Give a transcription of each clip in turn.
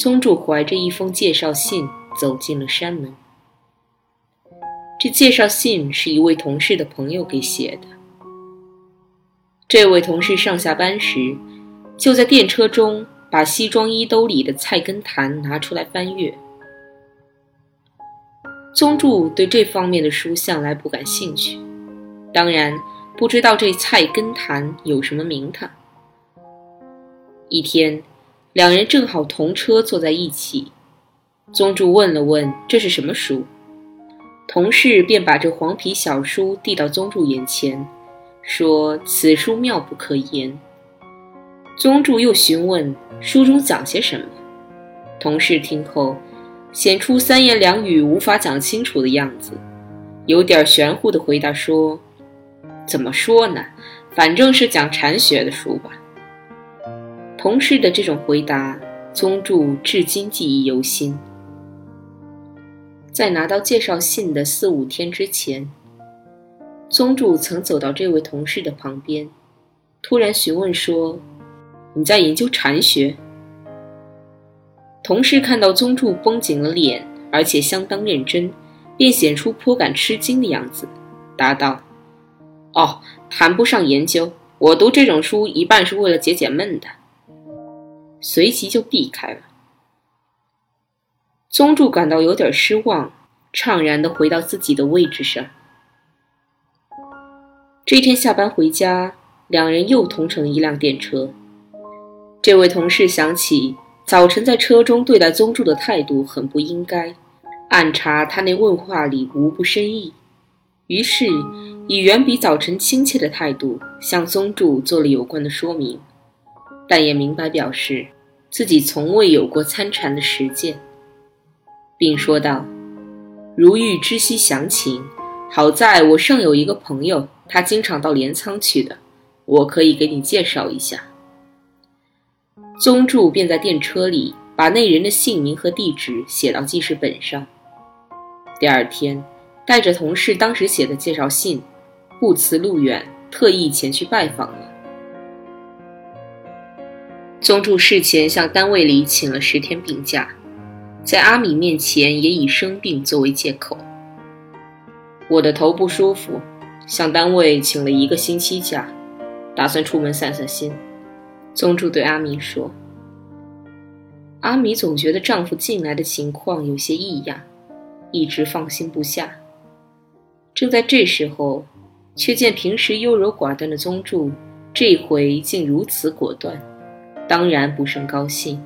宗助怀着一封介绍信走进了山门。这介绍信是一位同事的朋友给写的。这位同事上下班时，就在电车中把西装衣兜里的《菜根谭》拿出来翻阅。宗助对这方面的书向来不感兴趣，当然不知道这《菜根谭》有什么名堂。一天，两人正好同车坐在一起，宗助问了问这是什么书，同事便把这黄皮小书递到宗助眼前，说此书妙不可言。宗助又询问书中讲些什么，同事听后。显出三言两语无法讲清楚的样子，有点玄乎的回答说：“怎么说呢？反正是讲禅学的书吧。”同事的这种回答，宗助至今记忆犹新。在拿到介绍信的四五天之前，宗助曾走到这位同事的旁边，突然询问说：“你在研究禅学？”同事看到宗助绷紧了脸，而且相当认真，便显出颇感吃惊的样子，答道：“哦，谈不上研究，我读这种书一半是为了解解闷的。”随即就避开了。宗助感到有点失望，怅然地回到自己的位置上。这天下班回家，两人又同乘一辆电车。这位同事想起。早晨在车中对待宗助的态度很不应该，暗查他那问话里无不深意，于是以远比早晨亲切的态度向宗助做了有关的说明，但也明白表示自己从未有过参禅的实践，并说道：“如欲知悉详情，好在我尚有一个朋友，他经常到镰仓去的，我可以给你介绍一下。”宗助便在电车里把那人的姓名和地址写到记事本上。第二天，带着同事当时写的介绍信，不辞路远，特意前去拜访了。宗助事前向单位里请了十天病假，在阿米面前也以生病作为借口。我的头不舒服，向单位请了一个星期假，打算出门散散心。宗助对阿米说：“阿米总觉得丈夫近来的情况有些异样，一直放心不下。正在这时候，却见平时优柔寡断的宗助，这回竟如此果断，当然不甚高兴。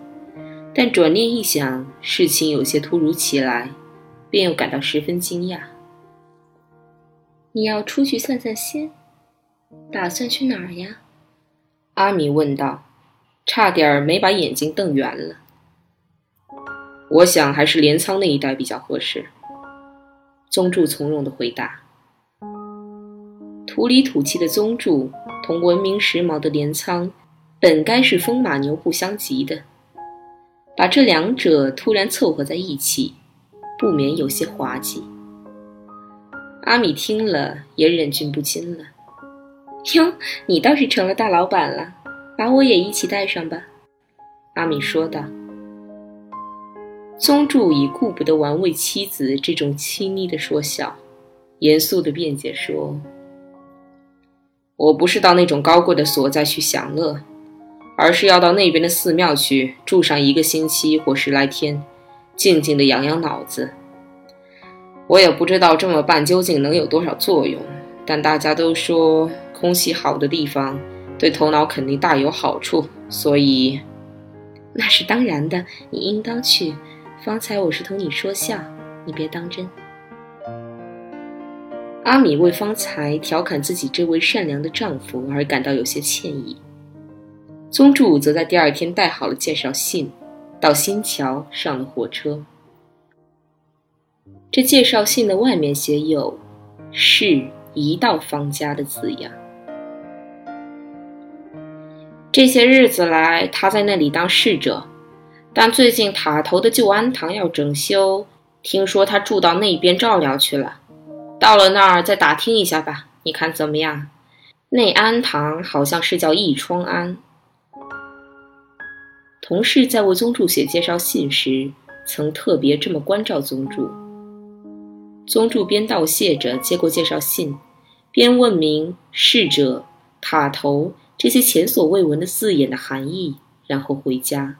但转念一想，事情有些突如其来，便又感到十分惊讶。你要出去散散心，打算去哪儿呀？”阿米问道，差点没把眼睛瞪圆了。我想还是镰仓那一带比较合适。宗助从容的回答。土里土气的宗助同文明时髦的镰仓，本该是风马牛不相及的，把这两者突然凑合在一起，不免有些滑稽。阿米听了也忍俊不禁了。哟，你倒是成了大老板了，把我也一起带上吧。”阿米说道。宗助已顾不得玩味妻子这种亲昵的说笑，严肃的辩解说：“我不是到那种高贵的所在去享乐，而是要到那边的寺庙去住上一个星期或十来天，静静的养养脑子。我也不知道这么办究竟能有多少作用，但大家都说空气好的地方对头脑肯定大有好处，所以那是当然的，你应当去。方才我是同你说笑，你别当真。阿米为方才调侃自己这位善良的丈夫而感到有些歉意。宗助则在第二天带好了介绍信，到新桥上了火车。这介绍信的外面写有“是一道方家”的字样。这些日子来，他在那里当侍者。但最近塔头的旧庵堂要整修，听说他住到那边照料去了。到了那儿再打听一下吧，你看怎么样？那庵堂好像是叫义窗庵。同事在为宗助写介绍信时，曾特别这么关照宗助。宗助边道谢着接过介绍信，边问明逝者、塔头这些前所未闻的字眼的含义，然后回家。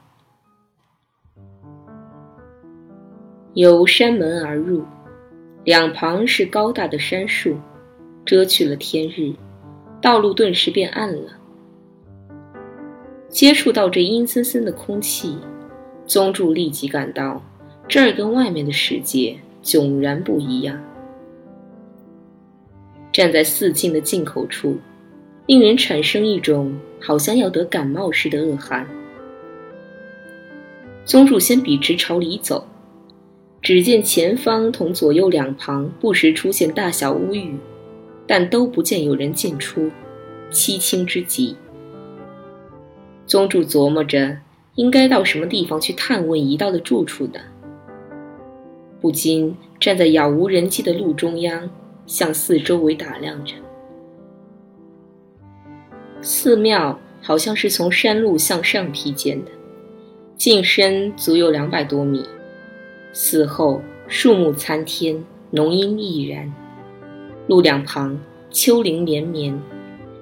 由山门而入，两旁是高大的杉树，遮去了天日，道路顿时变暗了。接触到这阴森森的空气，宗助立即感到这儿跟外面的世界迥然不一样。站在寺境的进口处，令人产生一种好像要得感冒似的恶寒。宗助先笔直朝里走。只见前方同左右两旁不时出现大小屋宇，但都不见有人进出，凄清之极。宗主琢磨着应该到什么地方去探问一道的住处的，不禁站在杳无人迹的路中央，向四周围打量着。寺庙好像是从山路向上劈建的，进深足有两百多米。寺后树木参天，浓荫毅然，路两旁丘陵连绵，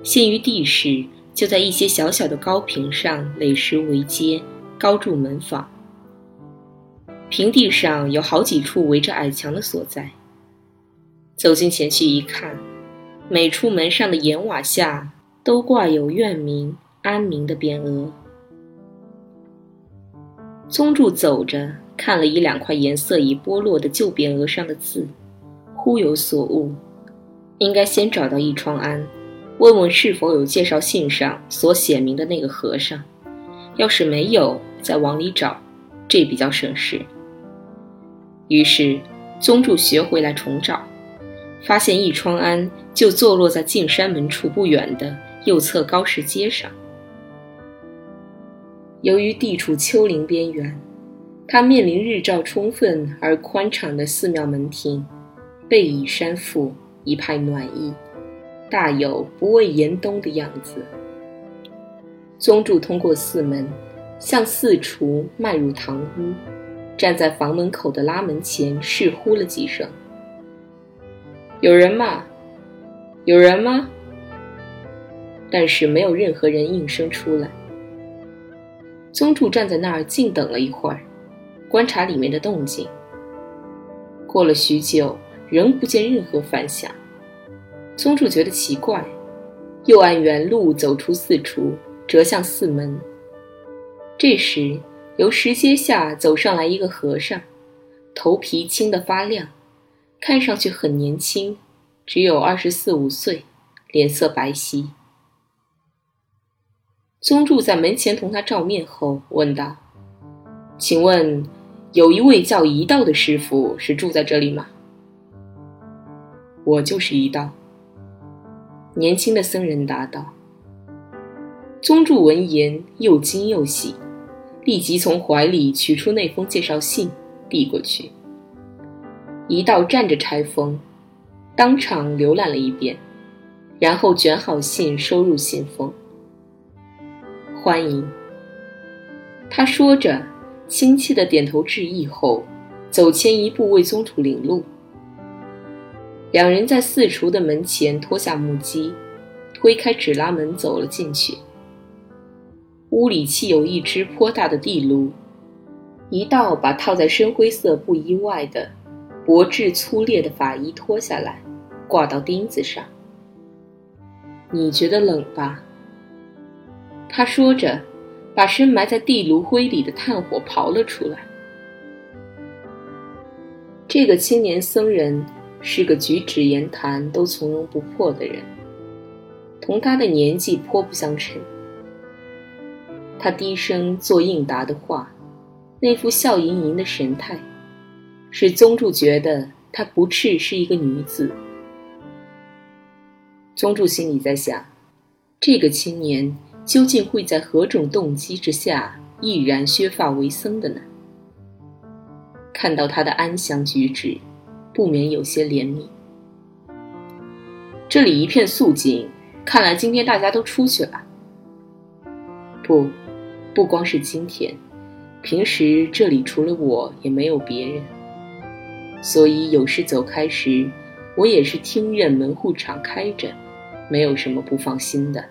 陷于地势就在一些小小的高坪上垒石围阶，高筑门坊。平地上有好几处围着矮墙的所在。走近前去一看，每处门上的檐瓦下都挂有“愿民安民”的匾额。宗助走着。看了一两块颜色已剥落的旧匾额上的字，忽有所悟，应该先找到一窗庵，问问是否有介绍信上所写明的那个和尚。要是没有，再往里找，这比较省事。于是宗助学回来重找，发现一窗庵就坐落在进山门处不远的右侧高石阶上。由于地处丘陵边缘。他面临日照充分而宽敞的寺庙门庭，背倚山腹，一派暖意，大有不畏严冬的样子。宗助通过寺门，向寺厨迈入堂屋，站在房门口的拉门前，试呼了几声：“有人吗？有人吗？”但是没有任何人应声出来。宗助站在那儿静等了一会儿。观察里面的动静，过了许久，仍不见任何反响。宗助觉得奇怪，又按原路走出寺厨，折向寺门。这时，由石阶下走上来一个和尚，头皮青得发亮，看上去很年轻，只有二十四五岁，脸色白皙。宗助在门前同他照面后，问道：“请问？”有一位叫一道的师傅是住在这里吗？我就是一道。年轻的僧人答道。宗助闻言又惊又喜，立即从怀里取出那封介绍信，递过去。一道站着拆封，当场浏览了一遍，然后卷好信收入信封。欢迎。他说着。亲切的点头致意后，走前一步为宗主领路。两人在四厨的门前脱下木屐，推开纸拉门走了进去。屋里砌有一只颇大的地炉，一道把套在深灰色布衣外的薄质粗劣的法衣脱下来，挂到钉子上。你觉得冷吧？他说着，把深埋在地炉灰里的炭火刨了出来。这个青年僧人是个举止言谈都从容不迫的人，同他的年纪颇不相称。他低声做应答的话，那副笑盈盈的神态，使宗助觉得他不啻是一个女子。宗助心里在想：这个青年究竟会在何种动机之下毅然削发为僧的呢？看到他的安详举止，不免有些怜悯。这里一片肃静，看来今天大家都出去了。不。不光是今天，平时这里除了我也没有别人，所以有事走开时，我也是听任门户敞开着，没有什么不放心的。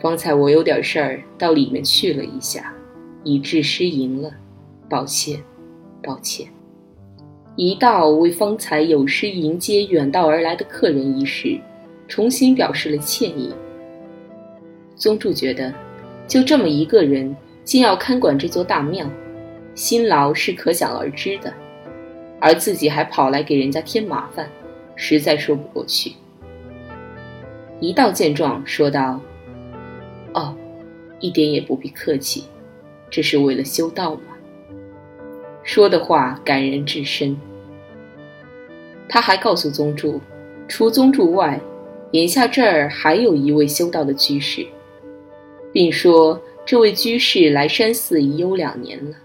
方才我有点事儿到里面去了一下，以致失迎了，抱歉，抱歉。一道为方才有失迎接远道而来的客人一事，重新表示了歉意。宗助觉得。就这么一个人，竟要看管这座大庙，辛劳是可想而知的，而自己还跑来给人家添麻烦，实在说不过去。一道见状，说道：“哦，一点也不必客气，这是为了修道嘛。”说的话感人至深。他还告诉宗主，除宗主外，眼下这儿还有一位修道的居士。并说：“这位居士来山寺已有两年了。”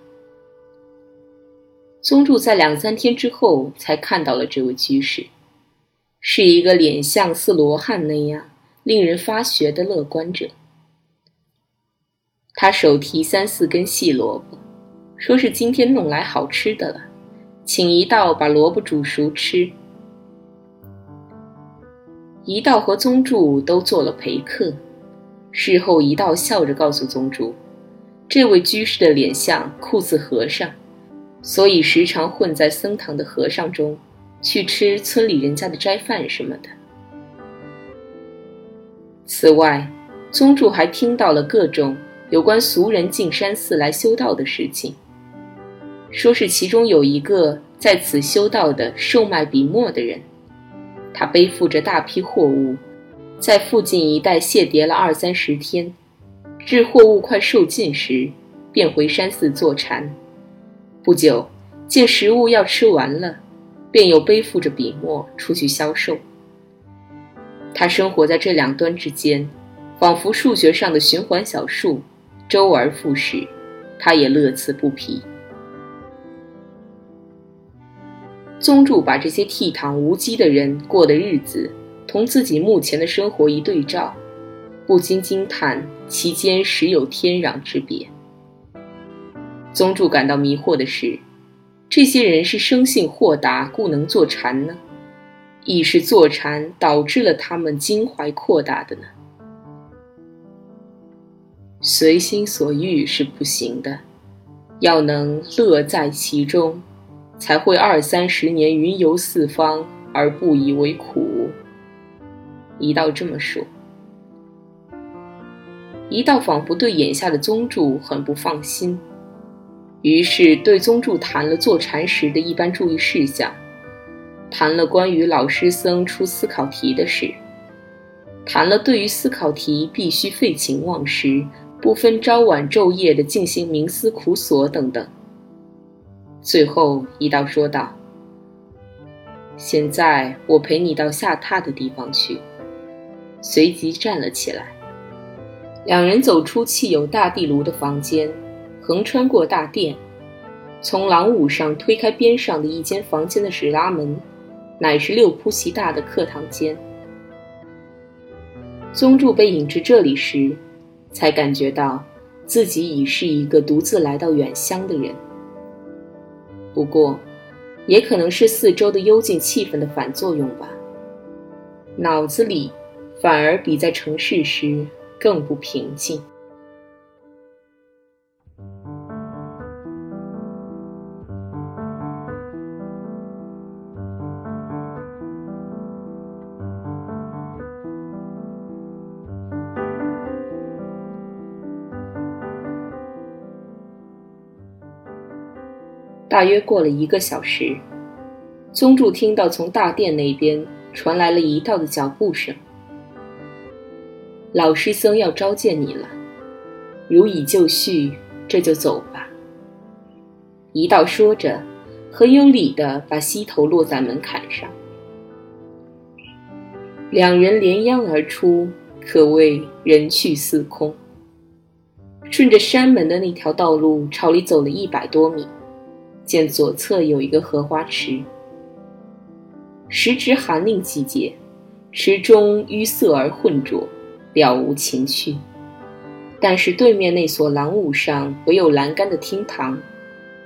宗助在两三天之后才看到了这位居士，是一个脸像似罗汉那样令人发噱的乐观者。他手提三四根细萝卜，说是今天弄来好吃的了，请一道把萝卜煮熟吃。一道和宗助都做了陪客。事后，一道笑着告诉宗主，这位居士的脸像酷似和尚，所以时常混在僧堂的和尚中，去吃村里人家的斋饭什么的。此外，宗主还听到了各种有关俗人进山寺来修道的事情，说是其中有一个在此修道的售卖笔墨的人，他背负着大批货物。在附近一带谢叠了二三十天，至货物快售尽时，便回山寺坐禅。不久，见食物要吃完了，便又背负着笔墨出去销售。他生活在这两端之间，仿佛数学上的循环小数，周而复始，他也乐此不疲。宗助把这些倜傥无羁的人过的日子。同自己目前的生活一对照，不禁惊叹其间实有天壤之别。宗助感到迷惑的是，这些人是生性豁达，故能坐禅呢，亦是坐禅导致了他们襟怀阔大的呢？随心所欲是不行的，要能乐在其中，才会二三十年云游四方而不以为苦。一道这么说，一道仿佛对眼下的宗助很不放心，于是对宗助谈了坐禅时的一般注意事项，谈了关于老师僧出思考题的事，谈了对于思考题必须废寝忘食、不分朝晚昼夜的进行冥思苦索等等。最后一道说道：“现在我陪你到下榻的地方去。”随即站了起来，两人走出砌有大地炉的房间，横穿过大殿，从廊庑上推开边上的一间房间的石拉门，乃是六铺席大的客堂间。宗助被引至这里时，才感觉到自己已是一个独自来到远乡的人。不过，也可能是四周的幽静气氛的反作用吧，脑子里。反而比在城市时更不平静。大约过了一个小时，宗助听到从大殿那边传来了一道的脚步声。老师僧要召见你了，如已就绪，这就走吧。一道说着，很有礼的把膝头落在门槛上。两人连央而出，可谓人去寺空。顺着山门的那条道路朝里走了一百多米。见左侧有一个荷花池，时值寒令季节，池中淤塞而浑浊，了无情趣。但是对面那所廊屋上唯有栏杆的厅堂，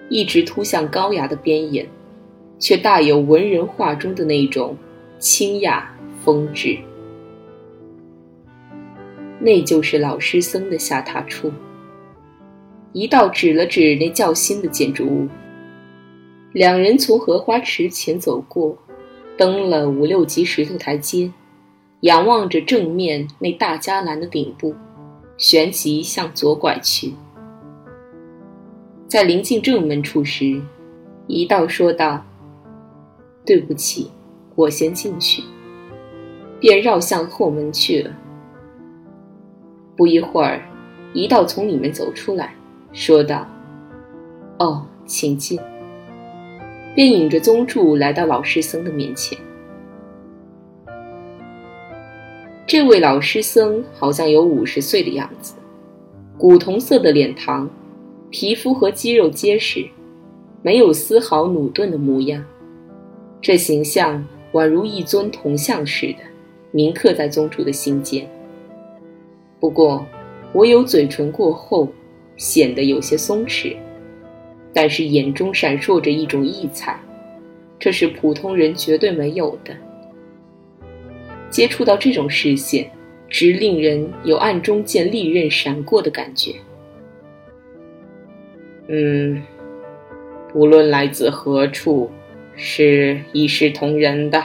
一直突向高崖的边沿，却大有文人画中的那种清雅风致。那就是老师僧的下榻处。一道指了指那较新的建筑物。两人从荷花池前走过，登了五六级石头台阶，仰望着正面那大伽蓝的顶部，旋即向左拐去。在临近正门处时，一道说道：“对不起，我先进去。”便绕向后门去了。不一会儿，一道从里面走出来，说道：“哦，请进。”便引着宗助来到老师僧的面前。这位老师僧好像有五十岁的样子，古铜色的脸庞，皮肤和肌肉结实，没有丝毫努顿的模样。这形象宛如一尊铜像似的，铭刻在宗主的心间。不过，唯有嘴唇过厚，显得有些松弛。但是眼中闪烁着一种异彩，这是普通人绝对没有的。接触到这种视线，直令人有暗中见利刃闪过的感觉。嗯，不论来自何处，是一视同仁的。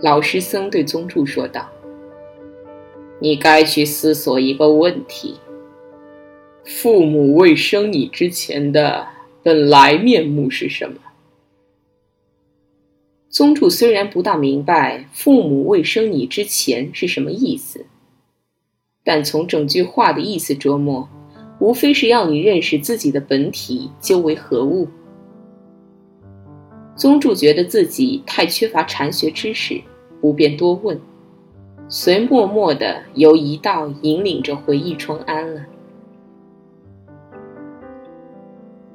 老师僧对宗助说道：“你该去思索一个问题。”父母未生你之前的本来面目是什么？宗主虽然不大明白“父母未生你之前”是什么意思，但从整句话的意思琢磨，无非是要你认识自己的本体究为何物。宗主觉得自己太缺乏禅学知识，不便多问，遂默默的由一道引领着回忆春安了。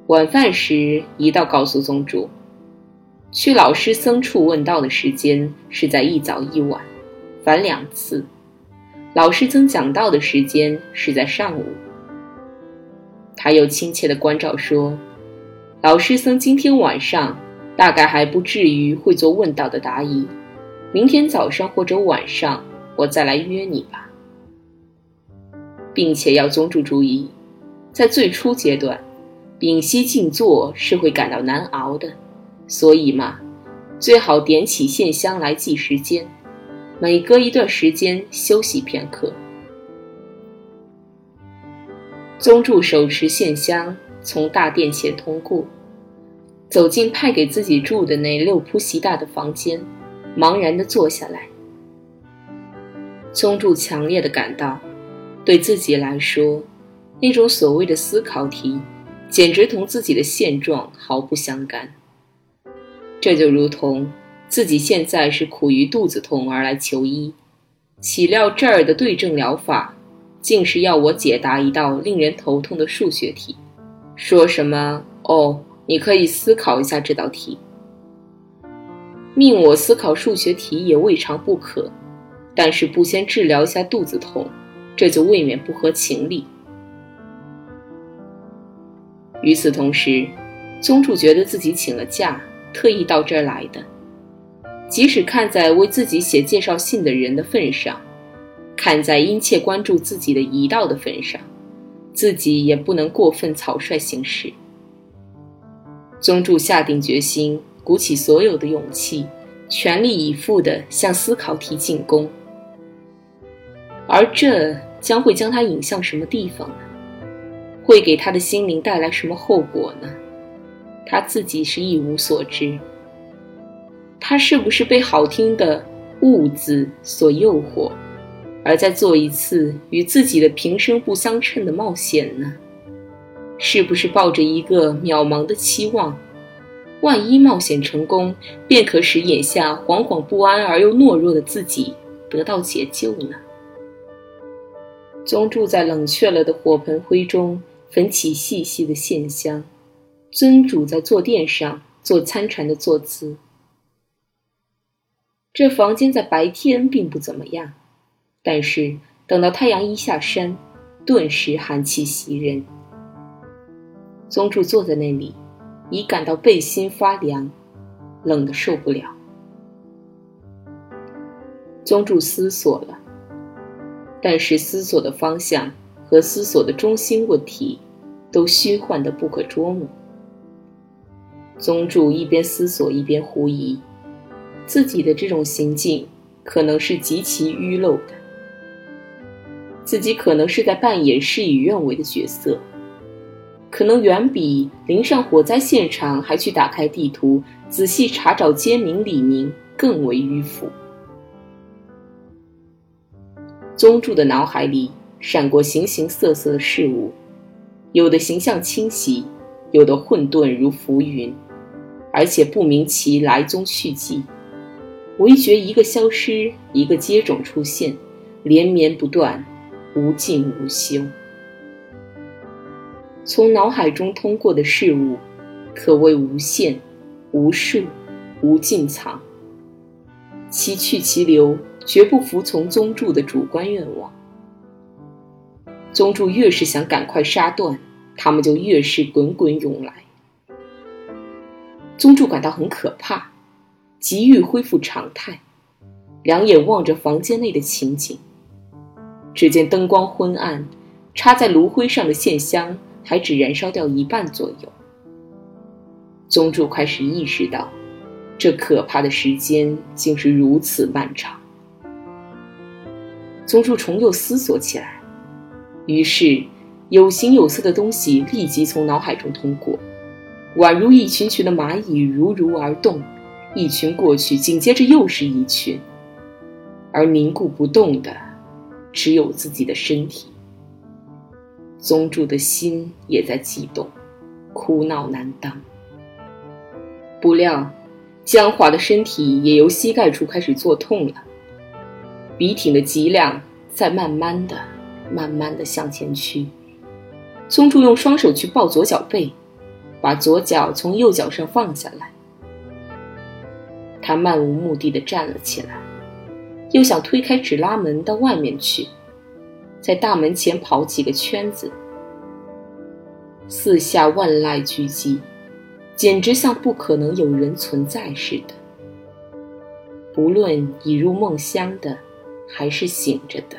晚饭时，一道告诉宗主，去老师僧处问道的时间是在一早一晚，凡两次；老师曾讲道的时间是在上午。他又亲切的关照说，老师僧今天晚上大概还不至于会做问道的答疑，明天早上或者晚上我再来约你吧，并且要宗主注意，在最初阶段。屏息静坐是会感到难熬的，所以嘛，最好点起线香来计时间，每隔一段时间休息片刻。宗助手持线香从大殿前通过，走进派给自己住的那六铺席大的房间，茫然地坐下来。宗助强烈的感到，对自己来说，那种所谓的思考题。简直同自己的现状毫不相干。这就如同自己现在是苦于肚子痛而来求医，岂料这儿的对症疗法，竟是要我解答一道令人头痛的数学题，说什么哦，你可以思考一下这道题。命我思考数学题也未尝不可，但是不先治疗一下肚子痛，这就未免不合情理。与此同时，宗主觉得自己请了假，特意到这儿来的。即使看在为自己写介绍信的人的份上，看在殷切关注自己的遗道的份上，自己也不能过分草率行事。宗主下定决心，鼓起所有的勇气，全力以赴地向思考题进攻。而这将会将他引向什么地方呢？会给他的心灵带来什么后果呢？他自己是一无所知。他是不是被好听的“物”字所诱惑，而在做一次与自己的平生不相称的冒险呢？是不是抱着一个渺茫的期望，万一冒险成功，便可使眼下惶惶不安而又懦弱的自己得到解救呢？宗住在冷却了的火盆灰中焚起细细的线香，尊主在坐垫上做参禅的坐姿。这房间在白天并不怎么样，但是等到太阳一下山，顿时寒气袭人。宗助坐在那里，已感到背心发凉，冷得受不了。宗助思索了，但是思索的方向和思索的中心问题，都虚幻的不可捉摸。宗助一边思索一边狐疑。自己的这种行径可能是极其愚陋的，自己可能是在扮演事与愿违的角色，可能远比临上火灾现场还去打开地图仔细查找街名李明更为迂腐。宗助的脑海里闪过形形色色的事物，有的形象清晰，有的混沌如浮云，而且不明其来踪去迹。唯觉一个消失，一个接踵出现，连绵不断，无尽无休。从脑海中通过的事物，可谓无限、无数、无尽藏。其去其留，绝不服从宗助的主观愿望。宗助越是想赶快杀断，他们就越是滚滚涌来。宗助感到很可怕。急欲恢复常态，两眼望着房间内的情景。只见灯光昏暗，插在炉灰上的线香还只燃烧掉一半左右。宗助开始意识到，这可怕的时间竟是如此漫长。宗助重又思索起来，于是有形有色的东西立即从脑海中通过，宛如一群群的蚂蚁如如而动。一群过去，紧接着又是一群，而凝固不动的，只有自己的身体。宗助的心也在悸动，哭闹难当。不料，僵化的身体也由膝盖处开始作痛了，笔挺的脊梁在慢慢的、慢慢的向前屈。宗助用双手去抱左脚背，把左脚从右脚上放下来。他漫无目的的站了起来，又想推开纸拉门到外面去，在大门前跑几个圈子。四下万籁俱寂，简直像不可能有人存在似的。不论已入梦乡的，还是醒着的，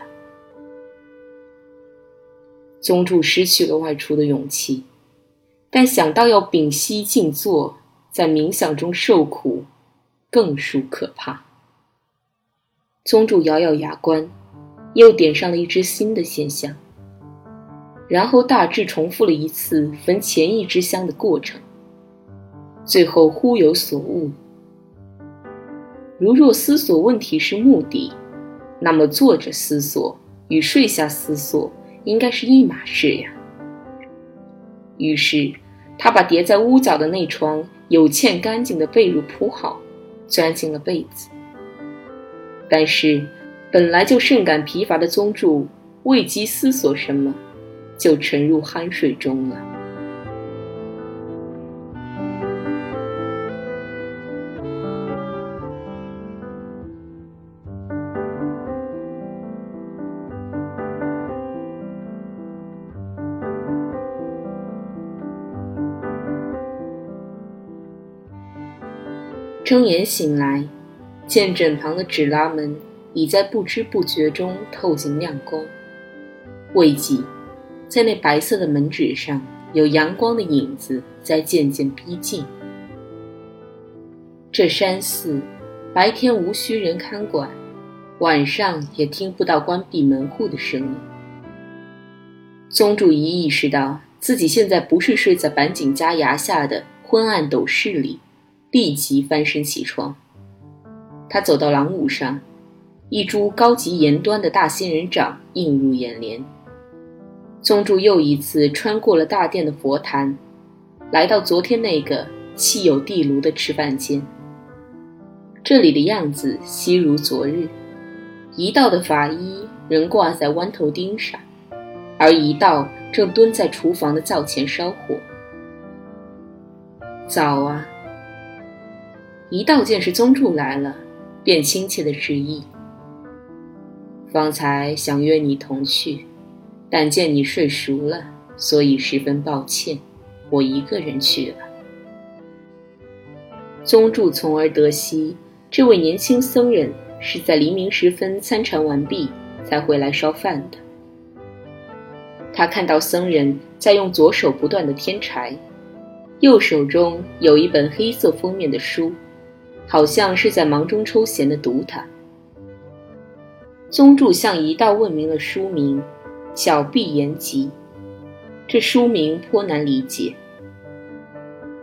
宗主失去了外出的勇气，但想到要屏息静坐，在冥想中受苦。更属可怕。宗主咬咬牙关，又点上了一支新的线香，然后大致重复了一次焚前一支香的过程。最后忽有所悟：如若思索问题是目的，那么坐着思索与睡下思索应该是一码事呀。于是，他把叠在屋角的那床有欠干净的被褥铺好。钻进了被子，但是本来就甚感疲乏的宗助未及思索什么，就沉入酣睡中了。睁眼醒来，见枕旁的纸拉门已在不知不觉中透进亮光。未几，在那白色的门纸上有阳光的影子在渐渐逼近。这山寺，白天无需人看管，晚上也听不到关闭门户的声音。宗主一意识到自己现在不是睡在板井家崖下的昏暗斗室里，立即翻身起床。他走到廊屋上，一株高级严端的大仙人掌映入眼帘。宗助又一次穿过了大殿的佛坛，来到昨天那个砌有地炉的吃饭间。这里的样子悉如昨日，一道的法衣仍挂在弯头钉上，而一道正蹲在厨房的灶前烧火。早啊！一道见是宗助来了，便亲切的致意。方才想约你同去，但见你睡熟了，所以十分抱歉，我一个人去了。宗助从而得悉。这位年轻僧人是在黎明时分参禅完毕才回来烧饭的。他看到僧人在用左手不断的添柴，右手中有一本黑色封面的书，好像是在忙中抽闲的读它。宗助向一道问明了书名，叫《碧岩集》。这书名颇难理解。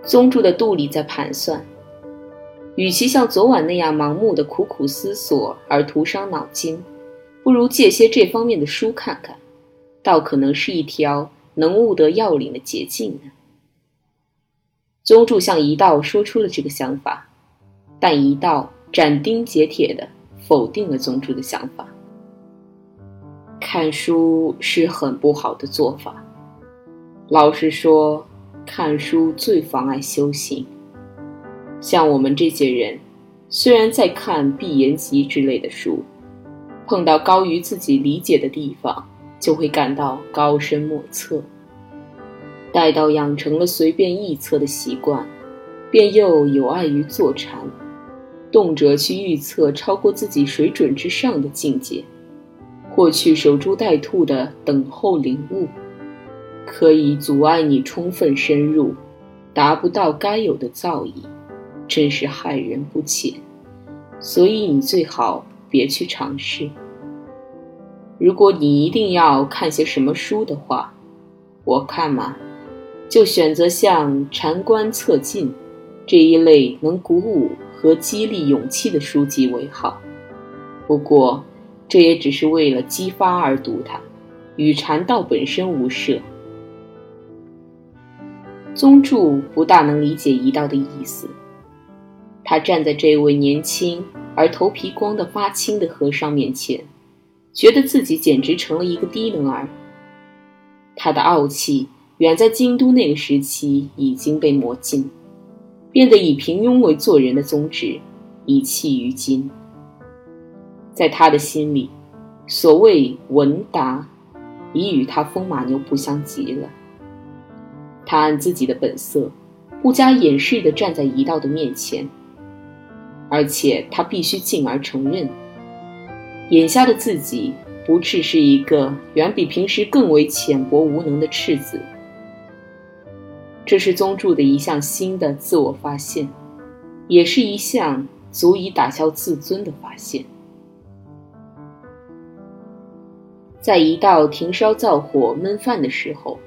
宗助的肚里在盘算。与其像昨晚那样盲目的苦苦思索而徒伤脑筋，不如借些这方面的书看看，倒可能是一条能悟得要领的捷径呢。宗助向一道说出了这个想法，但一道斩钉截铁地否定了宗主的想法。看书是很不好的做法，老实说，看书最妨碍修行。像我们这些人，虽然在看《闭言集》之类的书，碰到高于自己理解的地方，就会感到高深莫测。待到养成了随便臆测的习惯，便又有碍于坐禅，动辄去预测超过自己水准之上的境界，或去守株待兔的等候领悟，可以阻碍你充分深入，达不到该有的造诣。真是害人不浅，所以你最好别去尝试。如果你一定要看些什么书的话，我看嘛，就选择像《禅观测进》这一类能鼓舞和激励勇气的书籍为好。不过，这也只是为了激发而读它，与禅道本身无涉。宗助不大能理解一道的意思。他站在这位年轻而头皮光得发青的和尚面前，觉得自己简直成了一个低能儿。他的傲气远在京都那个时期已经被磨尽，变得以平庸为做人的宗旨，以弃于今。在他的心里，所谓文达，已与他风马牛不相及了。他按自己的本色，不加掩饰地站在一道的面前。而且他必须进而承认，眼下的自己不只是一个远比平时更为浅薄无能的赤子。这是宗助的一项新的自我发现，也是一项足以打消自尊的发现。在一道停烧灶火焖饭的时候，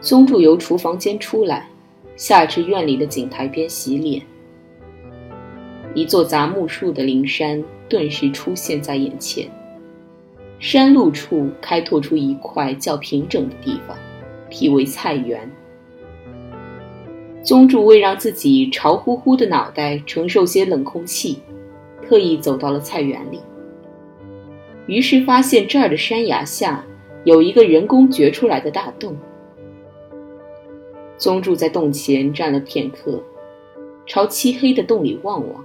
宗助由厨房间出来，下至院里的井台边洗脸。一座杂木树的灵山顿时出现在眼前，山路处开拓出一块较平整的地方，辟为菜园。宗主为让自己潮乎乎的脑袋承受些冷空气，特意走到了菜园里。于是发现这儿的山崖下有一个人工掘出来的大洞。宗主在洞前站了片刻，朝漆黑的洞里望望。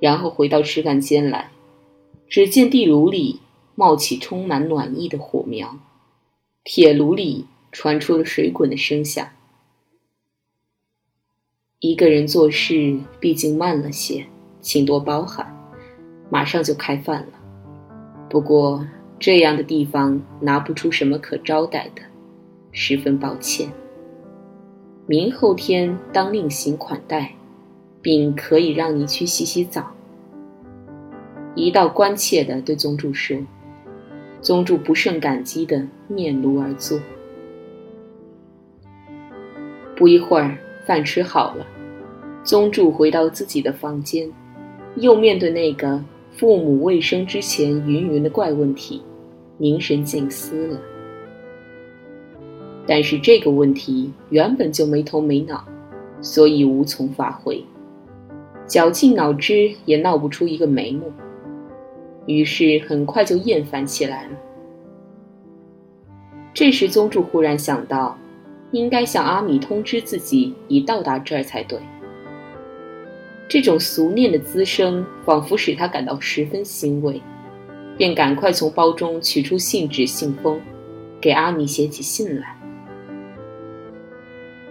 然后回到吃饭间来，只见地炉里冒起充满暖意的火苗，铁炉里传出了水滚的声响。一个人做事毕竟慢了些，请多包涵。马上就开饭了，不过这样的地方拿不出什么可招待的，十分抱歉。明后天当另行款待。并可以让你去洗洗澡。一道关切地对宗助说：“宗助不胜感激地面炉而坐。不一会儿，饭吃好了，宗助回到自己的房间，又面对那个父母未生之前云云的怪问题，凝神静思了。但是这个问题原本就没头没脑，所以无从发挥，绞尽脑汁也闹不出一个眉目，于是很快就厌烦起来了。这时，宗助忽然想到，应该向阿米通知自己已到达这儿才对。这种俗念的滋生，仿佛使他感到十分欣慰，便赶快从包中取出信纸、信封，给阿米写起信来。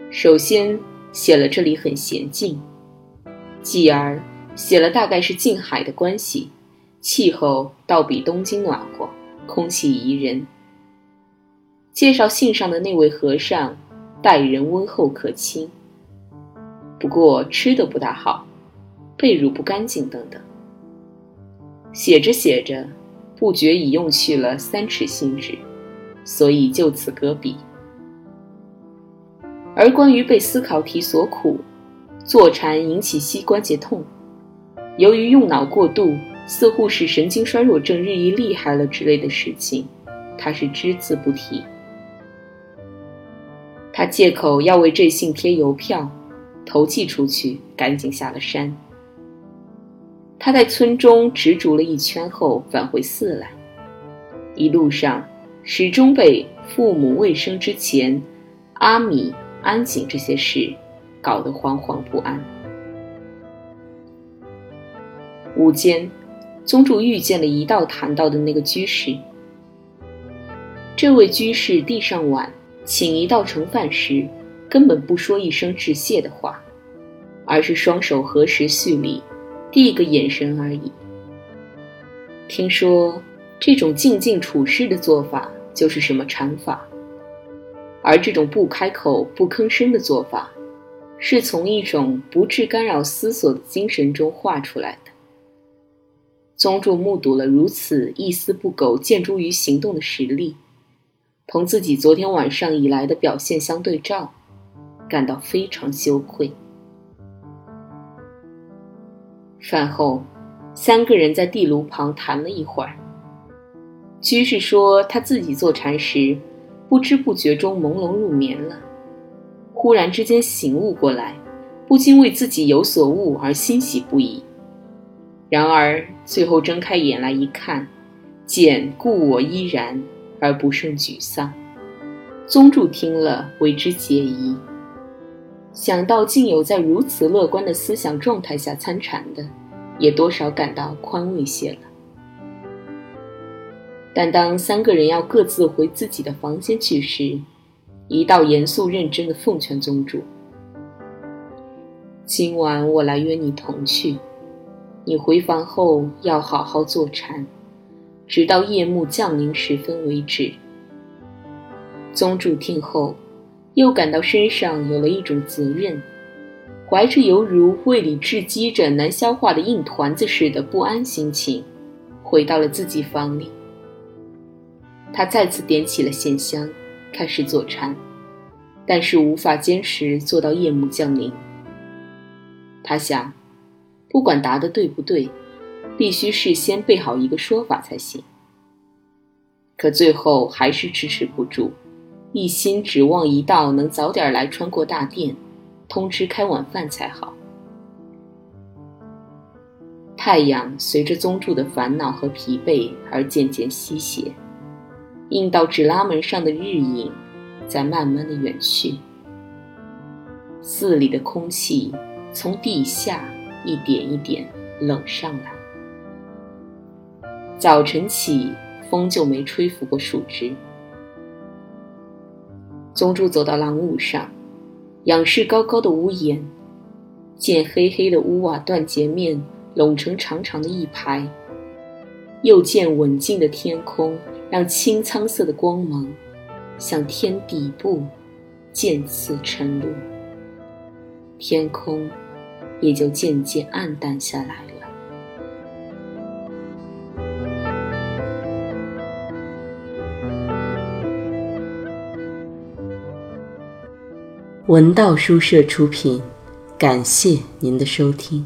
首先写了这里很娴静，继而写了大概是近海的关系，气候倒比东京暖和，空气宜人。介绍信上的那位和尚，待人温厚可亲，不过吃的不大好，被褥不干净等等。写着写着，不觉已用去了三尺信纸，所以就此搁笔。而关于被思考题所苦，坐禅引起膝关节痛，由于用脑过度，似乎是神经衰弱症日益厉害了之类的事情，他是只字不提。他借口要为这信贴邮票，投寄出去，赶紧下了山。他在村中执着了一圈后，返回寺来。一路上，始终被父母未生之前，阿米、安井这些事搞得惶惶不安。午间，宗主遇见了一道谈到的那个居士。这位居士递上碗。请一道盛饭时，根本不说一声致谢的话，而是双手合十蓄礼，递一个眼神而已。听说这种静静处事的做法就是什么禅法，而这种不开口不吭声的做法，是从一种不致干扰思索的精神中画出来的。宗主目睹了如此一丝不苟、见诸于行动的实力。同自己昨天晚上以来的表现相对照，感到非常羞愧。饭后，三个人在地炉旁谈了一会儿。居士说他自己坐禅时，不知不觉中朦胧入眠了，忽然之间醒悟过来，不禁为自己有所悟而欣喜不已。然而最后睁开眼来一看，见故我依然。而不胜沮丧，宗助听了为之解疑。想到竟有在如此乐观的思想状态下参禅的，也多少感到宽慰些了。但当三个人要各自回自己的房间去时，一道严肃认真的奉劝宗主：“今晚我来约你同去，你回房后要好好坐禅。”直到夜幕降临时分为止。宗主听后，又感到身上有了一种责任，怀着犹如胃里滞积着难消化的硬团子似的不安心情，回到了自己房里。他再次点起了线香，开始坐禅，但是无法坚持坐到夜幕降临。他想，不管答的对不对。必须事先备好一个说法才行。可最后还是支持不住，一心指望一道能早点来穿过大殿，通知开晚饭才好。太阳随着宗助的烦恼和疲惫而渐渐西斜，映到纸拉门上的日影在慢慢的远去。寺里的空气从地下一点一点冷上来。早晨起，风就没吹拂过树枝。宗助走到廊屋上，仰视高高的屋檐，见黑黑的屋瓦断截面拢成长长的一排，又见稳静的天空，让青苍色的光芒向天底部渐次沉落，天空也就渐渐暗淡下来。文道书社出品，感谢您的收听。